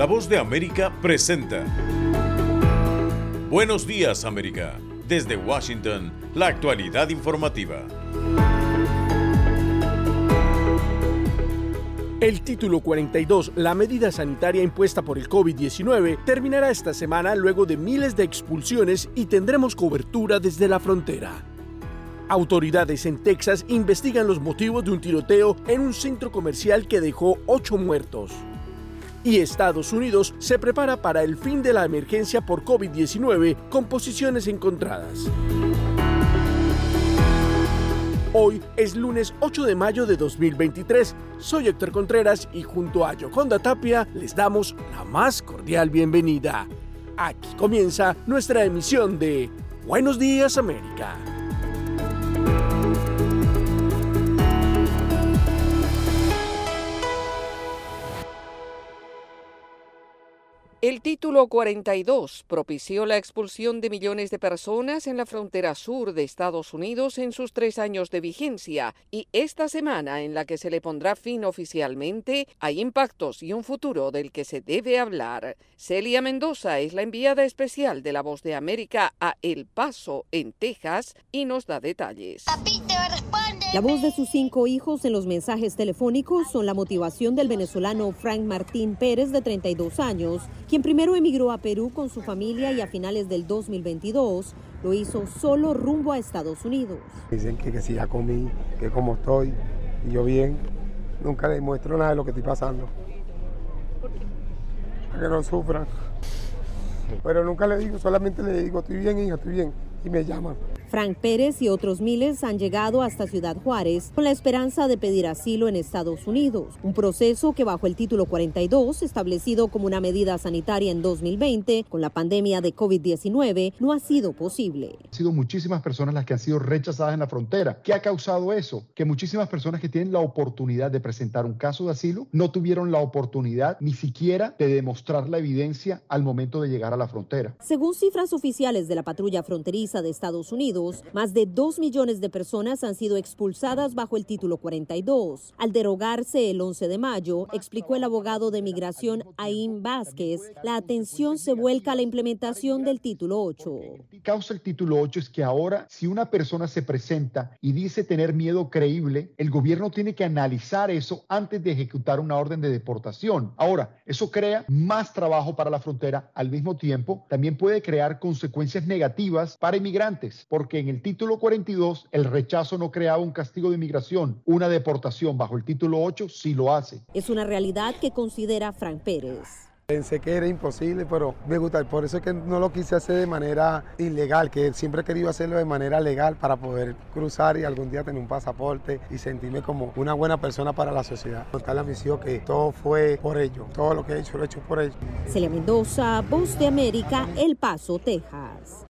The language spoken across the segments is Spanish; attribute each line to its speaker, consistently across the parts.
Speaker 1: La voz de América presenta. Buenos días América. Desde Washington, la actualidad informativa.
Speaker 2: El título 42, la medida sanitaria impuesta por el COVID-19, terminará esta semana luego de miles de expulsiones y tendremos cobertura desde la frontera. Autoridades en Texas investigan los motivos de un tiroteo en un centro comercial que dejó ocho muertos. Y Estados Unidos se prepara para el fin de la emergencia por COVID-19 con posiciones encontradas. Hoy es lunes 8 de mayo de 2023. Soy Héctor Contreras y junto a Yoconda Tapia les damos la más cordial bienvenida. Aquí comienza nuestra emisión de Buenos Días América.
Speaker 3: Título 42 propició la expulsión de millones de personas en la frontera sur de Estados Unidos en sus tres años de vigencia y esta semana en la que se le pondrá fin oficialmente hay impactos y un futuro del que se debe hablar. Celia Mendoza es la enviada especial de La Voz de América a El Paso, en Texas, y nos da detalles.
Speaker 4: La voz de sus cinco hijos en los mensajes telefónicos son la motivación del venezolano Frank Martín Pérez, de 32 años, quien primero emigró a Perú con su familia y a finales del 2022 lo hizo solo rumbo a Estados Unidos.
Speaker 5: Dicen que, que si ya comí, que como estoy, y yo bien, nunca les muestro nada de lo que estoy pasando. Para que no sufran. Pero nunca le digo, solamente le digo, estoy bien, hija, estoy bien, y me llaman.
Speaker 4: Frank Pérez y otros miles han llegado hasta Ciudad Juárez con la esperanza de pedir asilo en Estados Unidos, un proceso que bajo el título 42, establecido como una medida sanitaria en 2020 con la pandemia de COVID-19, no ha sido posible.
Speaker 6: Han sido muchísimas personas las que han sido rechazadas en la frontera. ¿Qué ha causado eso? Que muchísimas personas que tienen la oportunidad de presentar un caso de asilo no tuvieron la oportunidad ni siquiera de demostrar la evidencia al momento de llegar a la frontera.
Speaker 4: Según cifras oficiales de la patrulla fronteriza de Estados Unidos, más de 2 millones de personas han sido expulsadas bajo el título 42. Al derogarse el 11 de mayo, explicó el abogado de migración Aim Vázquez, la atención se vuelca a la implementación del título 8.
Speaker 6: Lo que causa el título 8 es que ahora, si una persona se presenta y dice tener miedo creíble, el gobierno tiene que analizar eso antes de ejecutar una orden de deportación. Ahora, eso crea más trabajo para la frontera. Al mismo tiempo, también puede crear consecuencias negativas para inmigrantes, porque que en el título 42 el rechazo no creaba un castigo de inmigración, una deportación bajo el título 8 sí lo hace.
Speaker 4: Es una realidad que considera Frank Pérez.
Speaker 5: Pensé que era imposible, pero me gusta. Por eso es que no lo quise hacer de manera ilegal, que siempre he querido hacerlo de manera legal para poder cruzar y algún día tener un pasaporte y sentirme como una buena persona para la sociedad. Está la misión que todo fue por ello. Todo lo que he hecho lo he hecho por ello.
Speaker 4: Celia Mendoza, Voz de América, El Paso, Texas.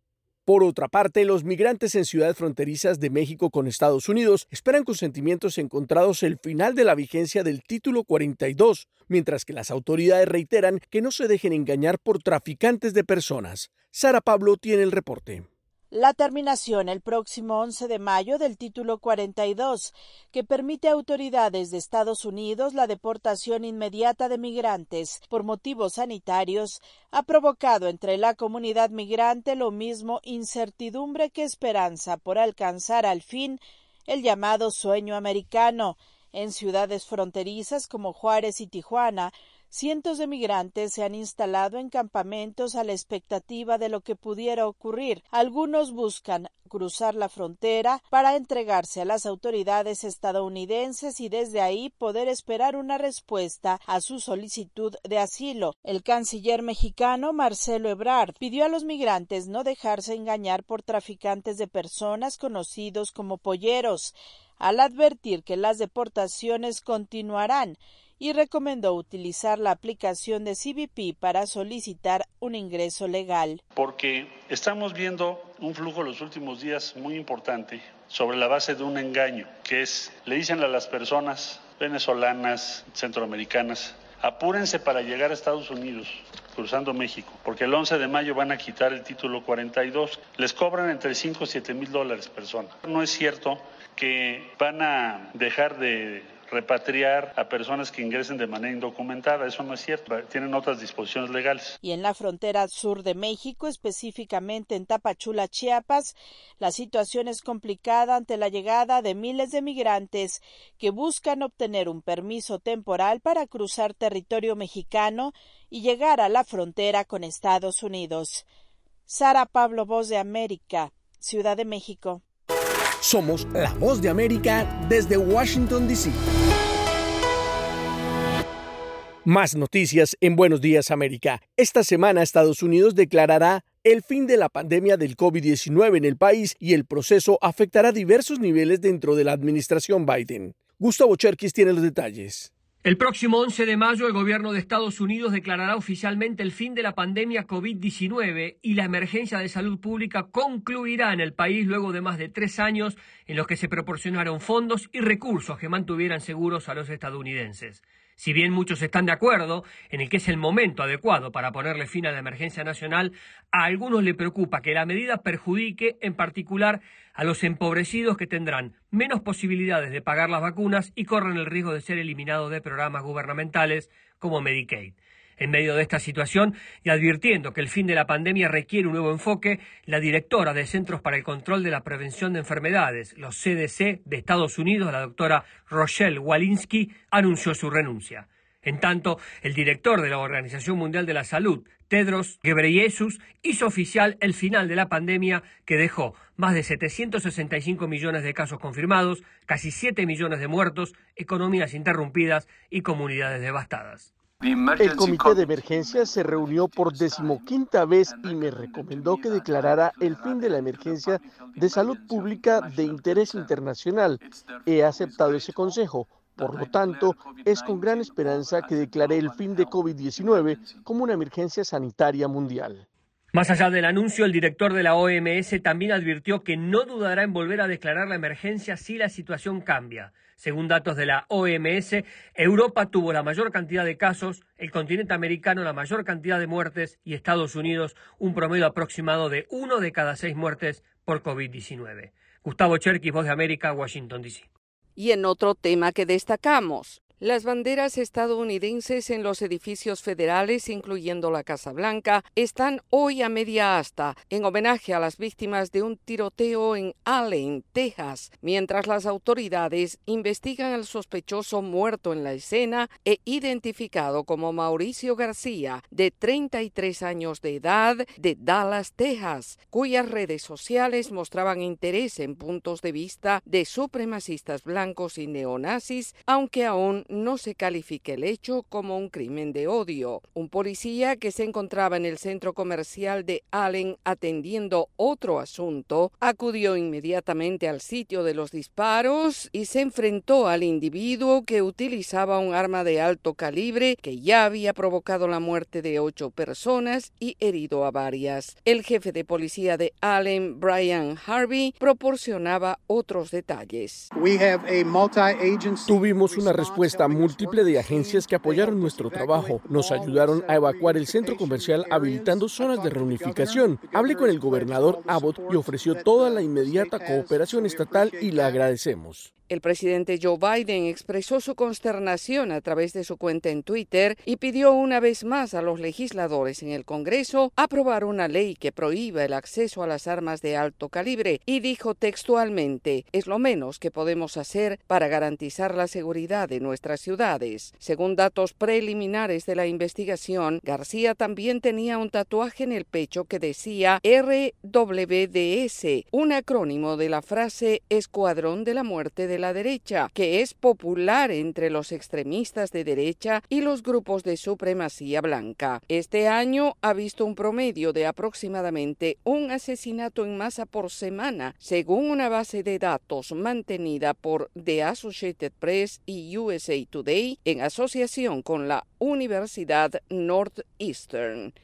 Speaker 2: Por otra parte, los migrantes en ciudades fronterizas de México con Estados Unidos esperan con sentimientos encontrados el final de la vigencia del título 42, mientras que las autoridades reiteran que no se dejen engañar por traficantes de personas. Sara Pablo tiene el reporte
Speaker 7: la terminación el próximo 11 de mayo del título 42, que permite a autoridades de Estados Unidos la deportación inmediata de migrantes por motivos sanitarios, ha provocado entre la comunidad migrante lo mismo incertidumbre que esperanza por alcanzar al fin el llamado sueño americano. En ciudades fronterizas como Juárez y Tijuana, cientos de migrantes se han instalado en campamentos a la expectativa de lo que pudiera ocurrir. Algunos buscan cruzar la frontera para entregarse a las autoridades estadounidenses y desde ahí poder esperar una respuesta a su solicitud de asilo. El canciller mexicano Marcelo Ebrard pidió a los migrantes no dejarse engañar por traficantes de personas conocidos como polleros, al advertir que las deportaciones continuarán y recomendó utilizar la aplicación de CBP para solicitar un ingreso legal.
Speaker 8: Porque estamos viendo un flujo los últimos días muy importante sobre la base de un engaño, que es, le dicen a las personas venezolanas, centroamericanas, apúrense para llegar a Estados Unidos cruzando México, porque el 11 de mayo van a quitar el título 42. Les cobran entre 5 y 7 mil dólares persona. No es cierto que van a dejar de repatriar a personas que ingresen de manera indocumentada. Eso no es cierto. Tienen otras disposiciones legales.
Speaker 7: Y en la frontera sur de México, específicamente en Tapachula, Chiapas, la situación es complicada ante la llegada de miles de migrantes que buscan obtener un permiso temporal para cruzar territorio mexicano y llegar a la frontera con Estados Unidos. Sara Pablo, Voz de América, Ciudad de México.
Speaker 2: Somos la Voz de América desde Washington, D.C. Más noticias en Buenos Días América. Esta semana Estados Unidos declarará el fin de la pandemia del COVID-19 en el país y el proceso afectará diversos niveles dentro de la administración Biden. Gustavo Cherkis tiene los detalles.
Speaker 9: El próximo 11 de mayo el gobierno de Estados Unidos declarará oficialmente el fin de la pandemia COVID-19 y la emergencia de salud pública concluirá en el país luego de más de tres años en los que se proporcionaron fondos y recursos que mantuvieran seguros a los estadounidenses. Si bien muchos están de acuerdo en el que es el momento adecuado para ponerle fin a la emergencia nacional, a algunos le preocupa que la medida perjudique en particular a los empobrecidos que tendrán menos posibilidades de pagar las vacunas y corren el riesgo de ser eliminados de programas gubernamentales como Medicaid. En medio de esta situación y advirtiendo que el fin de la pandemia requiere un nuevo enfoque, la directora de Centros para el Control de la Prevención de Enfermedades, los CDC de Estados Unidos, la doctora Rochelle Walensky, anunció su renuncia. En tanto, el director de la Organización Mundial de la Salud, Tedros Ghebreyesus, hizo oficial el final de la pandemia que dejó más de 765 millones de casos confirmados, casi 7 millones de muertos, economías interrumpidas y comunidades devastadas.
Speaker 2: El comité de emergencia se reunió por decimoquinta vez y me recomendó que declarara el fin de la emergencia de salud pública de interés internacional. He aceptado ese consejo. Por lo tanto, es con gran esperanza que declaré el fin de COVID-19 como una emergencia sanitaria mundial.
Speaker 9: Más allá del anuncio, el director de la OMS también advirtió que no dudará en volver a declarar la emergencia si la situación cambia. Según datos de la OMS, Europa tuvo la mayor cantidad de casos, el continente americano la mayor cantidad de muertes y Estados Unidos un promedio aproximado de uno de cada seis muertes por COVID-19. Gustavo Cherkis, Voz de América, Washington, D.C.
Speaker 3: Y en otro tema que destacamos, las banderas estadounidenses en los edificios federales, incluyendo la Casa Blanca, están hoy a media asta en homenaje a las víctimas de un tiroteo en Allen, Texas, mientras las autoridades investigan al sospechoso muerto en la escena e identificado como Mauricio García, de 33 años de edad, de Dallas, Texas, cuyas redes sociales mostraban interés en puntos de vista de supremacistas blancos y neonazis, aunque aún no se califique el hecho como un crimen de odio. Un policía que se encontraba en el centro comercial de Allen atendiendo otro asunto acudió inmediatamente al sitio de los disparos y se enfrentó al individuo que utilizaba un arma de alto calibre que ya había provocado la muerte de ocho personas y herido a varias. El jefe de policía de Allen, Brian Harvey, proporcionaba otros detalles.
Speaker 2: Tuvimos una respuesta múltiple de agencias que apoyaron nuestro trabajo. Nos ayudaron a evacuar el centro comercial habilitando zonas de reunificación. Hablé con el gobernador Abbott y ofreció toda la inmediata cooperación estatal y le agradecemos.
Speaker 3: El presidente Joe Biden expresó su consternación a través de su cuenta en Twitter y pidió una vez más a los legisladores en el Congreso aprobar una ley que prohíba el acceso a las armas de alto calibre y dijo textualmente, es lo menos que podemos hacer para garantizar la seguridad de nuestras ciudades. Según datos preliminares de la investigación, García también tenía un tatuaje en el pecho que decía RWDS, un acrónimo de la frase Escuadrón de la Muerte de la derecha, que es popular entre los extremistas de derecha y los grupos de supremacía blanca. Este año ha visto un promedio de aproximadamente un asesinato en masa por semana, según una base de datos mantenida por The Associated Press y USA Today en asociación con la Universidad Northeastern.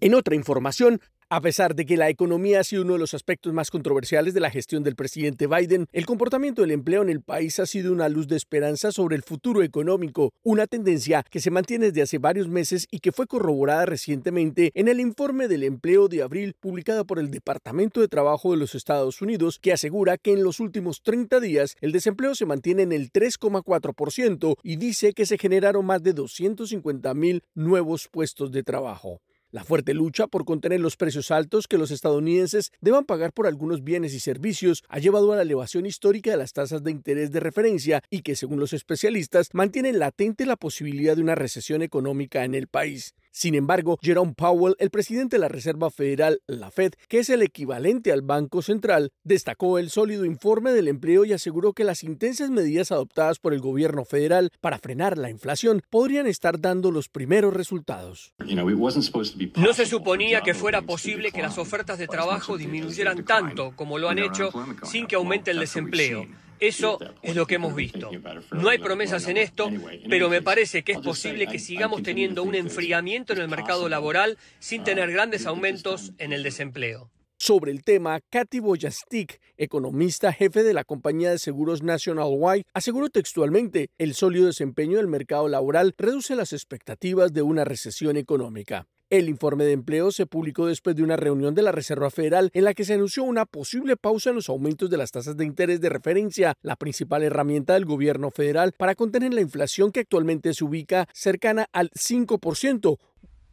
Speaker 2: En otra información, A pesar de que la economía ha sido uno de los aspectos más controversiales de la gestión del presidente Biden, el comportamiento del empleo en el país ha sido una luz de esperanza sobre el futuro económico, una tendencia que se mantiene desde hace varios meses y que fue corroborada recientemente en el informe del empleo de abril publicado por el Departamento de Trabajo de los Estados Unidos, que asegura que en los últimos 30 días el desempleo se mantiene en el 3,4% y dice que se generaron más de 250 mil nuevos puestos de trabajo. La fuerte lucha por contener los precios altos que los estadounidenses deban pagar por algunos bienes y servicios ha llevado a la elevación histórica de las tasas de interés de referencia y que, según los especialistas, mantienen latente la posibilidad de una recesión económica en el país. Sin embargo, Jerome Powell, el presidente de la Reserva Federal, la Fed, que es el equivalente al Banco Central, destacó el sólido informe del empleo y aseguró que las intensas medidas adoptadas por el gobierno federal para frenar la inflación podrían estar dando los primeros resultados.
Speaker 9: No se suponía que fuera posible que las ofertas de trabajo disminuyeran tanto como lo han hecho sin que aumente el desempleo. Eso es lo que hemos visto. No hay promesas en esto, pero me parece que es posible que sigamos teniendo un enfriamiento en el mercado laboral sin tener grandes aumentos en el desempleo.
Speaker 2: Sobre el tema, Katy Boyastik, economista jefe de la compañía de seguros National White, aseguró textualmente, el sólido desempeño del mercado laboral reduce las expectativas de una recesión económica. El informe de empleo se publicó después de una reunión de la Reserva Federal en la que se anunció una posible pausa en los aumentos de las tasas de interés de referencia, la principal herramienta del gobierno federal para contener la inflación que actualmente se ubica cercana al 5%.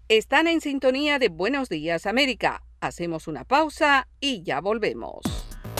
Speaker 3: Están en sintonía de Buenos Días América. Hacemos una pausa y ya volvemos.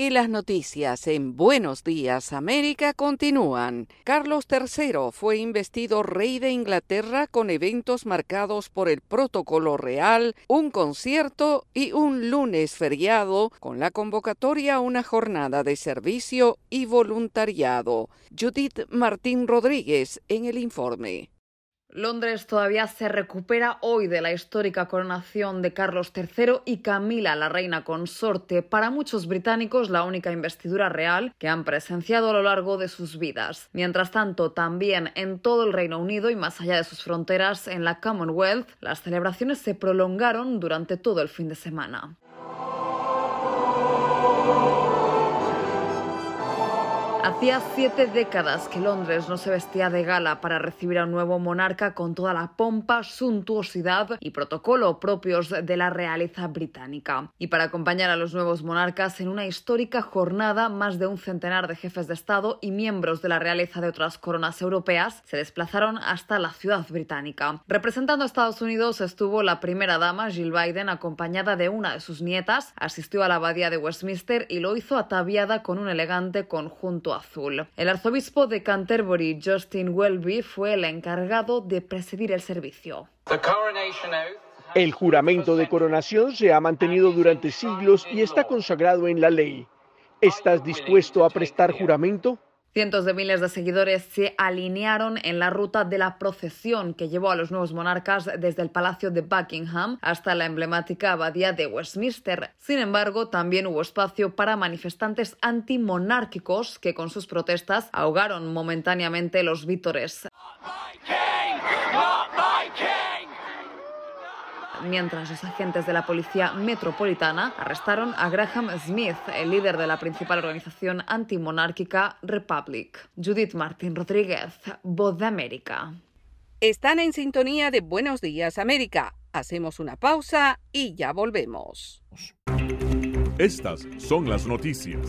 Speaker 3: Y las noticias en Buenos Días América continúan. Carlos III fue investido rey de Inglaterra con eventos marcados por el protocolo real, un concierto y un lunes feriado con la convocatoria a una jornada de servicio y voluntariado. Judith Martín Rodríguez en el informe.
Speaker 10: Londres todavía se recupera hoy de la histórica coronación de Carlos III y Camila, la reina consorte, para muchos británicos la única investidura real que han presenciado a lo largo de sus vidas. Mientras tanto, también en todo el Reino Unido y más allá de sus fronteras, en la Commonwealth, las celebraciones se prolongaron durante todo el fin de semana. Hacía siete décadas que Londres no se vestía de gala para recibir a un nuevo monarca con toda la pompa, suntuosidad y protocolo propios de la realeza británica. Y para acompañar a los nuevos monarcas en una histórica jornada, más de un centenar de jefes de Estado y miembros de la realeza de otras coronas europeas se desplazaron hasta la ciudad británica. Representando a Estados Unidos estuvo la primera dama, Jill Biden, acompañada de una de sus nietas, asistió a la abadía de Westminster y lo hizo ataviada con un elegante conjunto azul. El arzobispo de Canterbury, Justin Welby, fue el encargado de presidir el servicio.
Speaker 2: El juramento de coronación se ha mantenido durante siglos y está consagrado en la ley. ¿Estás dispuesto a prestar juramento?
Speaker 10: Cientos de miles de seguidores se alinearon en la ruta de la procesión que llevó a los nuevos monarcas desde el Palacio de Buckingham hasta la emblemática abadía de Westminster. Sin embargo, también hubo espacio para manifestantes antimonárquicos que con sus protestas ahogaron momentáneamente los vítores. Mientras los agentes de la Policía Metropolitana arrestaron a Graham Smith, el líder de la principal organización antimonárquica Republic. Judith Martín Rodríguez, Voz de América.
Speaker 3: Están en sintonía de Buenos Días América. Hacemos una pausa y ya volvemos.
Speaker 11: Estas son las noticias.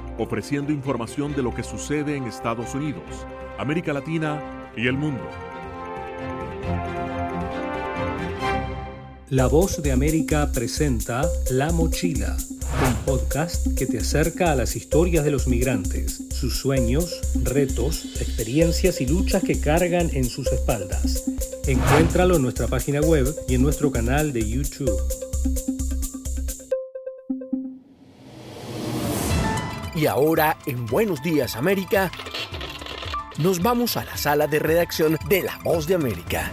Speaker 11: ofreciendo información de lo que sucede en Estados Unidos, América Latina y el mundo.
Speaker 12: La voz de América presenta La Mochila, un podcast que te acerca a las historias de los migrantes, sus sueños, retos, experiencias y luchas que cargan en sus espaldas. Encuéntralo en nuestra página web y en nuestro canal de YouTube.
Speaker 2: Y ahora, en Buenos Días América, nos vamos a la sala de redacción de La Voz de América.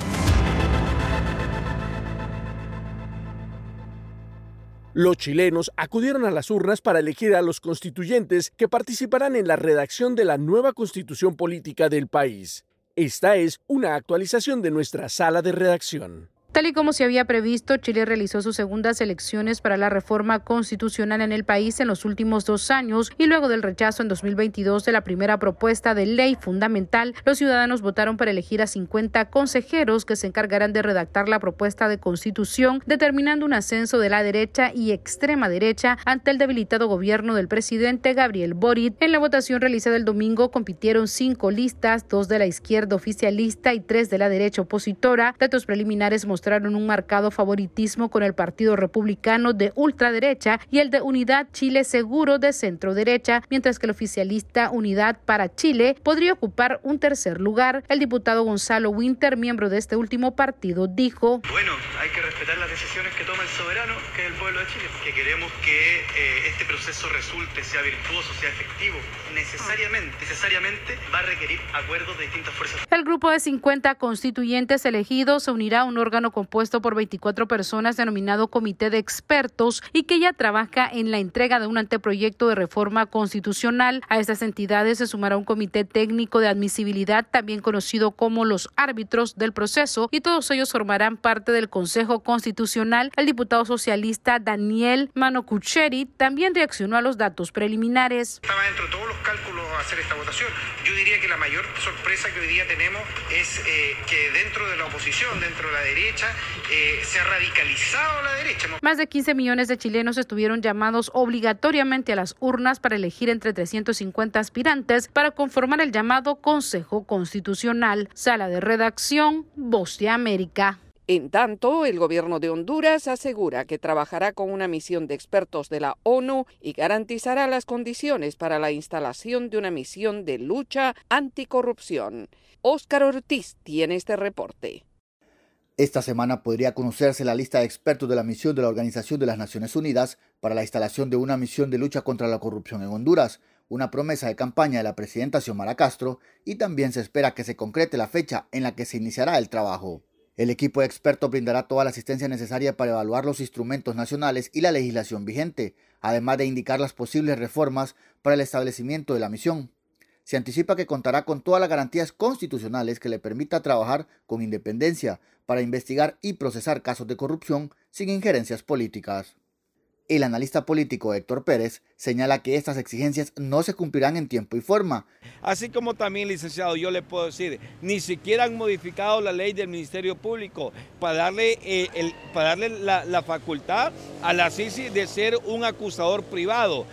Speaker 2: Los chilenos acudieron a las urnas para elegir a los constituyentes que participarán en la redacción de la nueva constitución política del país. Esta es una actualización de nuestra sala de redacción.
Speaker 13: Tal y como se había previsto, Chile realizó sus segundas elecciones para la reforma constitucional en el país en los últimos dos años y luego del rechazo en 2022 de la primera propuesta de ley fundamental, los ciudadanos votaron para elegir a 50 consejeros que se encargarán de redactar la propuesta de constitución, determinando un ascenso de la derecha y extrema derecha ante el debilitado gobierno del presidente Gabriel Boric. En la votación realizada el domingo compitieron cinco listas, dos de la izquierda oficialista y tres de la derecha opositora. Datos preliminares mostraron un marcado favoritismo con el Partido Republicano de ultraderecha y el de Unidad Chile Seguro de centro derecha, mientras que el oficialista Unidad para Chile podría ocupar un tercer lugar. El diputado Gonzalo Winter, miembro de este último partido, dijo:
Speaker 14: Bueno, hay que respetar las decisiones que toma el soberano, que es el pueblo de Chile, que queremos que eh, este proceso resulte, sea virtuoso, sea efectivo, necesariamente, necesariamente va a requerir acuerdos de distintas fuerzas.
Speaker 13: El grupo de 50 constituyentes elegidos se unirá a un órgano compuesto por 24 personas denominado Comité de Expertos y que ya trabaja en la entrega de un anteproyecto de reforma constitucional. A estas entidades se sumará un comité técnico de admisibilidad, también conocido como los árbitros del proceso, y todos ellos formarán parte del Consejo Constitucional. El diputado socialista Daniel Manocucheri también reaccionó a los datos preliminares.
Speaker 14: Estaba dentro de todos los hacer esta votación. Yo diría que la mayor sorpresa que hoy día tenemos es eh, que dentro de la oposición, dentro de la derecha, eh, se ha radicalizado la derecha.
Speaker 13: Más de 15 millones de chilenos estuvieron llamados obligatoriamente a las urnas para elegir entre 350 aspirantes para conformar el llamado Consejo Constitucional. Sala de redacción, Voz de América.
Speaker 3: En tanto, el gobierno de Honduras asegura que trabajará con una misión de expertos de la ONU y garantizará las condiciones para la instalación de una misión de lucha anticorrupción. Óscar Ortiz tiene este reporte.
Speaker 15: Esta semana podría conocerse la lista de expertos de la misión de la Organización de las Naciones Unidas para la instalación de una misión de lucha contra la corrupción en Honduras, una promesa de campaña de la presidenta Xiomara Castro, y también se espera que se concrete la fecha en la que se iniciará el trabajo. El equipo de expertos brindará toda la asistencia necesaria para evaluar los instrumentos nacionales y la legislación vigente, además de indicar las posibles reformas para el establecimiento de la misión. Se anticipa que contará con todas las garantías constitucionales que le permita trabajar con independencia para investigar y procesar casos de corrupción sin injerencias políticas. El analista político Héctor Pérez señala que estas exigencias no se cumplirán en tiempo y forma.
Speaker 16: Así como también, licenciado, yo le puedo decir, ni siquiera han modificado la ley del Ministerio Público para darle, eh, el, para darle la, la facultad a la CICI de ser un acusador privado.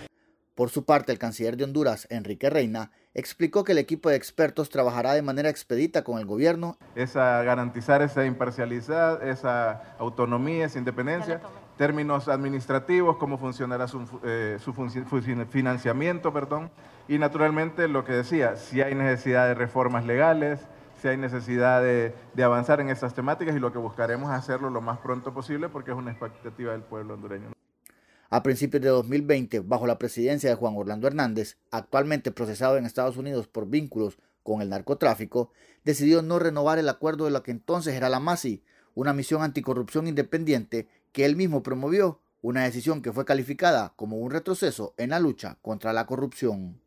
Speaker 15: Por su parte, el canciller de Honduras, Enrique Reina, explicó que el equipo de expertos trabajará de manera expedita con el gobierno.
Speaker 17: Es a garantizar esa imparcialidad, esa autonomía, esa independencia
Speaker 18: términos administrativos, cómo funcionará su, eh, su financiamiento, perdón, y naturalmente lo que decía, si hay necesidad de reformas legales, si hay necesidad de, de, avanzar en estas temáticas y lo que buscaremos hacerlo lo más pronto posible porque es una expectativa del pueblo hondureño.
Speaker 15: A principios de 2020, bajo la presidencia de Juan Orlando Hernández, actualmente procesado en Estados Unidos por vínculos con el narcotráfico, decidió no renovar el acuerdo de lo que entonces era la MASI, una misión anticorrupción independiente que él mismo promovió, una decisión que fue calificada como un retroceso en la lucha contra la corrupción.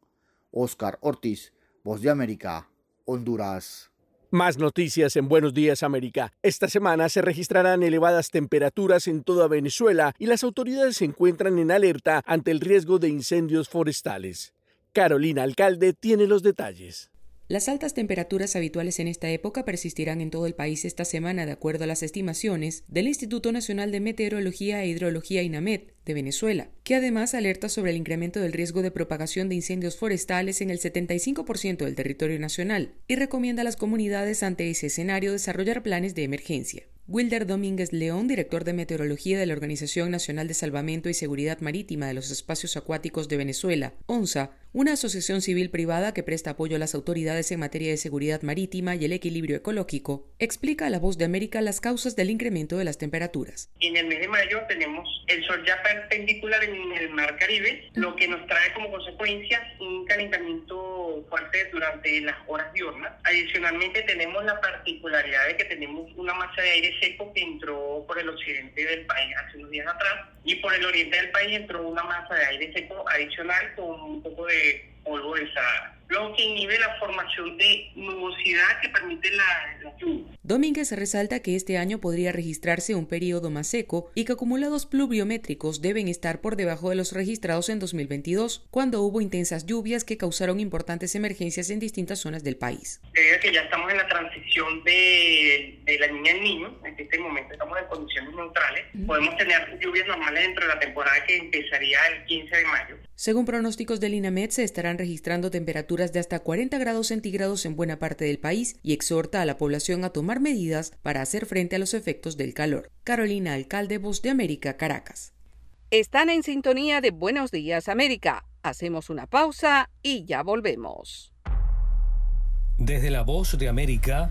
Speaker 15: Oscar Ortiz, Voz de América, Honduras.
Speaker 2: Más noticias en Buenos Días América. Esta semana se registrarán elevadas temperaturas en toda Venezuela y las autoridades se encuentran en alerta ante el riesgo de incendios forestales. Carolina Alcalde tiene los detalles.
Speaker 19: Las altas temperaturas habituales en esta época persistirán en todo el país esta semana, de acuerdo a las estimaciones del Instituto Nacional de Meteorología e Hidrología INAMED de Venezuela, que además alerta sobre el incremento del riesgo de propagación de incendios forestales en el 75% del territorio nacional y recomienda a las comunidades ante ese escenario desarrollar planes de emergencia. Wilder Domínguez León, director de meteorología de la Organización Nacional de Salvamento y Seguridad Marítima de los Espacios Acuáticos de Venezuela, ONSA, una asociación civil privada que presta apoyo a las autoridades en materia de seguridad marítima y el equilibrio ecológico, explica a La Voz de América las causas del incremento de las temperaturas.
Speaker 20: En el mes de mayo tenemos el sol ya perpendicular en el mar Caribe, lo que nos trae como consecuencia un calentamiento fuerte durante las horas diurnas. Adicionalmente tenemos la particularidad de que tenemos una masa de aire seco que entró por el occidente del país hace unos días atrás y por el oriente del país entró una masa de aire seco adicional con un poco de de Sahara lo que inhibe la formación de nubosidad que permite la, la lluvia.
Speaker 19: Domínguez resalta que este año podría registrarse un periodo más seco y que acumulados pluviométricos deben estar por debajo de los registrados en 2022, cuando hubo intensas lluvias que causaron importantes emergencias en distintas zonas del país.
Speaker 20: Debido que ya estamos en la transición de, de la niña al niño, en este momento estamos en condiciones neutrales, podemos tener lluvias normales dentro de la temporada que empezaría el 15 de mayo.
Speaker 19: Según pronósticos del INAMED, se estarán registrando temperaturas de hasta 40 grados centígrados en buena parte del país y exhorta a la población a tomar medidas para hacer frente a los efectos del calor. Carolina Alcalde, Voz de América, Caracas.
Speaker 3: Están en sintonía de Buenos Días América. Hacemos una pausa y ya volvemos.
Speaker 12: Desde la Voz de América,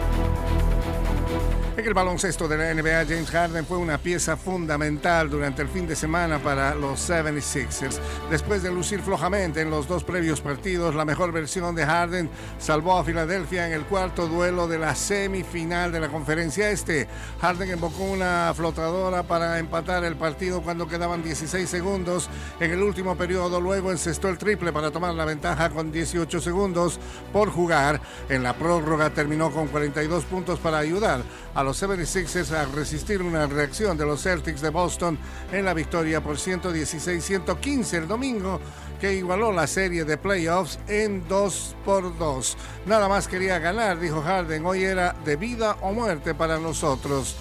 Speaker 21: El baloncesto de la NBA, James Harden fue una pieza fundamental durante el fin de semana para los 76ers. Después de lucir flojamente en los dos previos partidos, la mejor versión de Harden salvó a Filadelfia en el cuarto duelo de la semifinal de la conferencia este. Harden invocó una flotadora para empatar el partido cuando quedaban 16 segundos en el último periodo. Luego encestó el triple para tomar la ventaja con 18 segundos por jugar. En la prórroga terminó con 42 puntos para ayudar a los los 76ers a resistir una reacción de los Celtics de Boston en la victoria por 116-115 el domingo que igualó la serie de playoffs en 2 por 2. Nada más quería ganar, dijo Harden, hoy era de vida o muerte para nosotros.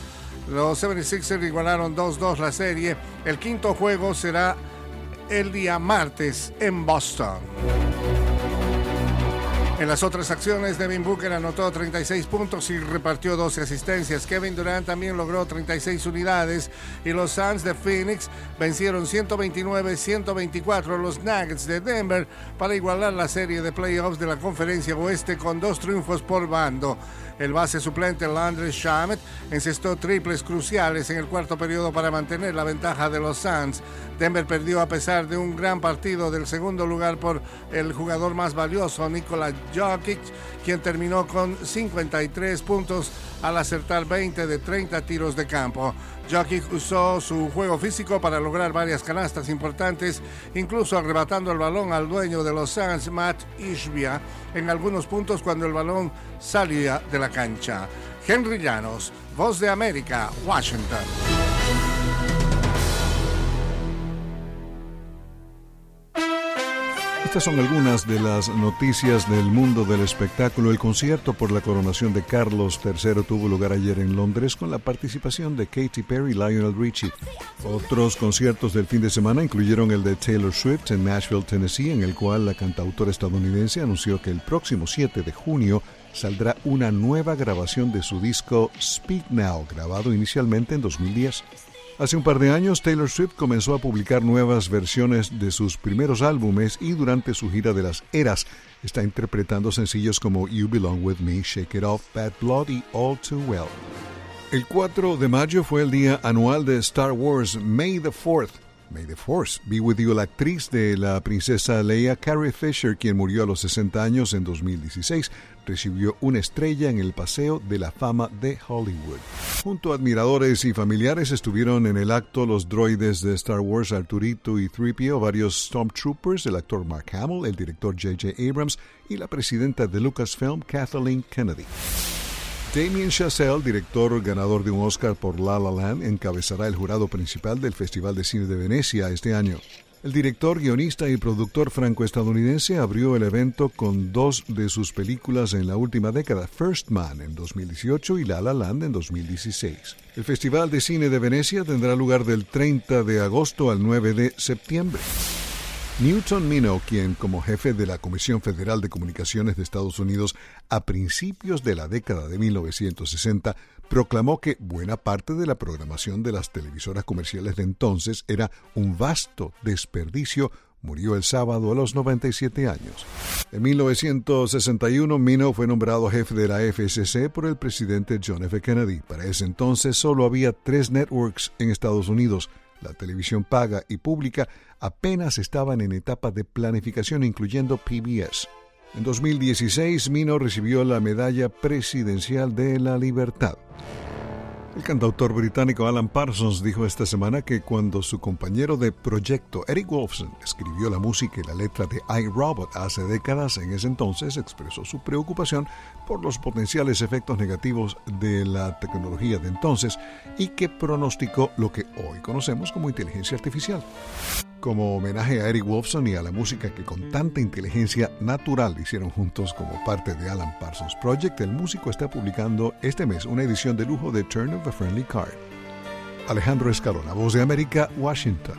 Speaker 21: Los 76ers igualaron 2-2 la serie. El quinto juego será el día martes en Boston. En las otras acciones, Devin Booker anotó 36 puntos y repartió 12 asistencias. Kevin Durant también logró 36 unidades y los Suns de Phoenix vencieron 129-124 a los Nuggets de Denver para igualar la serie de playoffs de la Conferencia Oeste con dos triunfos por bando. El base suplente Landry Shamet encestó triples cruciales en el cuarto periodo para mantener la ventaja de los Suns. Denver perdió a pesar de un gran partido del segundo lugar por el jugador más valioso, Nikola Jokic, quien terminó con 53 puntos al acertar 20 de 30 tiros de campo. Jokic usó su juego físico para lograr varias canastas importantes, incluso arrebatando el balón al dueño de los Suns, Matt Ishbia, en algunos puntos cuando el balón salía de la cancha. Henry Llanos, Voz de América, Washington.
Speaker 22: Estas son algunas de las noticias del mundo del espectáculo. El concierto por la coronación de Carlos III tuvo lugar ayer en Londres con la participación de Katy Perry y Lionel Richie. Otros conciertos del fin de semana incluyeron el de Taylor Swift en Nashville, Tennessee, en el cual la cantautora estadounidense anunció que el próximo 7 de junio saldrá una nueva grabación de su disco Speak Now, grabado inicialmente en 2010. Hace un par de años, Taylor Swift comenzó a publicar nuevas versiones de sus primeros álbumes y durante su gira de las eras está interpretando sencillos como You Belong With Me, Shake It Off, Bad Blood y All Too Well. El 4 de mayo fue el día anual de Star Wars May the 4th. May the Force be with you, la actriz de la princesa Leia, Carrie Fisher, quien murió a los 60 años en 2016, recibió una estrella en el Paseo de la Fama de Hollywood. Junto a admiradores y familiares estuvieron en el acto los droides de Star Wars Arturito y 3PO, varios Stormtroopers, el actor Mark Hamill, el director J.J. Abrams y la presidenta de Lucasfilm, Kathleen Kennedy. Damien Chazelle, director ganador de un Oscar por La La Land, encabezará el jurado principal del Festival de Cine de Venecia este año. El director, guionista y productor franco-estadounidense abrió el evento con dos de sus películas en la última década, First Man en 2018 y La La Land en 2016. El Festival de Cine de Venecia tendrá lugar del 30 de agosto al 9 de septiembre. Newton Minow, quien como jefe de la Comisión Federal de Comunicaciones de Estados Unidos a principios de la década de 1960, proclamó que buena parte de la programación de las televisoras comerciales de entonces era un vasto desperdicio Murió el sábado a los 97 años. En 1961, Minow fue nombrado jefe de la FCC por el presidente John F. Kennedy. Para ese entonces solo había tres networks en Estados Unidos, la televisión paga y pública apenas estaban en etapa de planificación, incluyendo PBS. En 2016, Mino recibió la Medalla Presidencial de la Libertad. El cantautor británico Alan Parsons dijo esta semana que cuando su compañero de proyecto Eric Wolfson escribió la música y la letra de iRobot hace décadas, en ese entonces expresó su preocupación por los potenciales efectos negativos de la tecnología de entonces y que pronosticó lo que hoy conocemos como inteligencia artificial. Como homenaje a Eric Wolfson y a la música que con tanta inteligencia natural hicieron juntos como parte de Alan Parsons Project, el músico está publicando este mes una edición de lujo de Turn of a Friendly Card. Alejandro Escalona, Voz de América, Washington.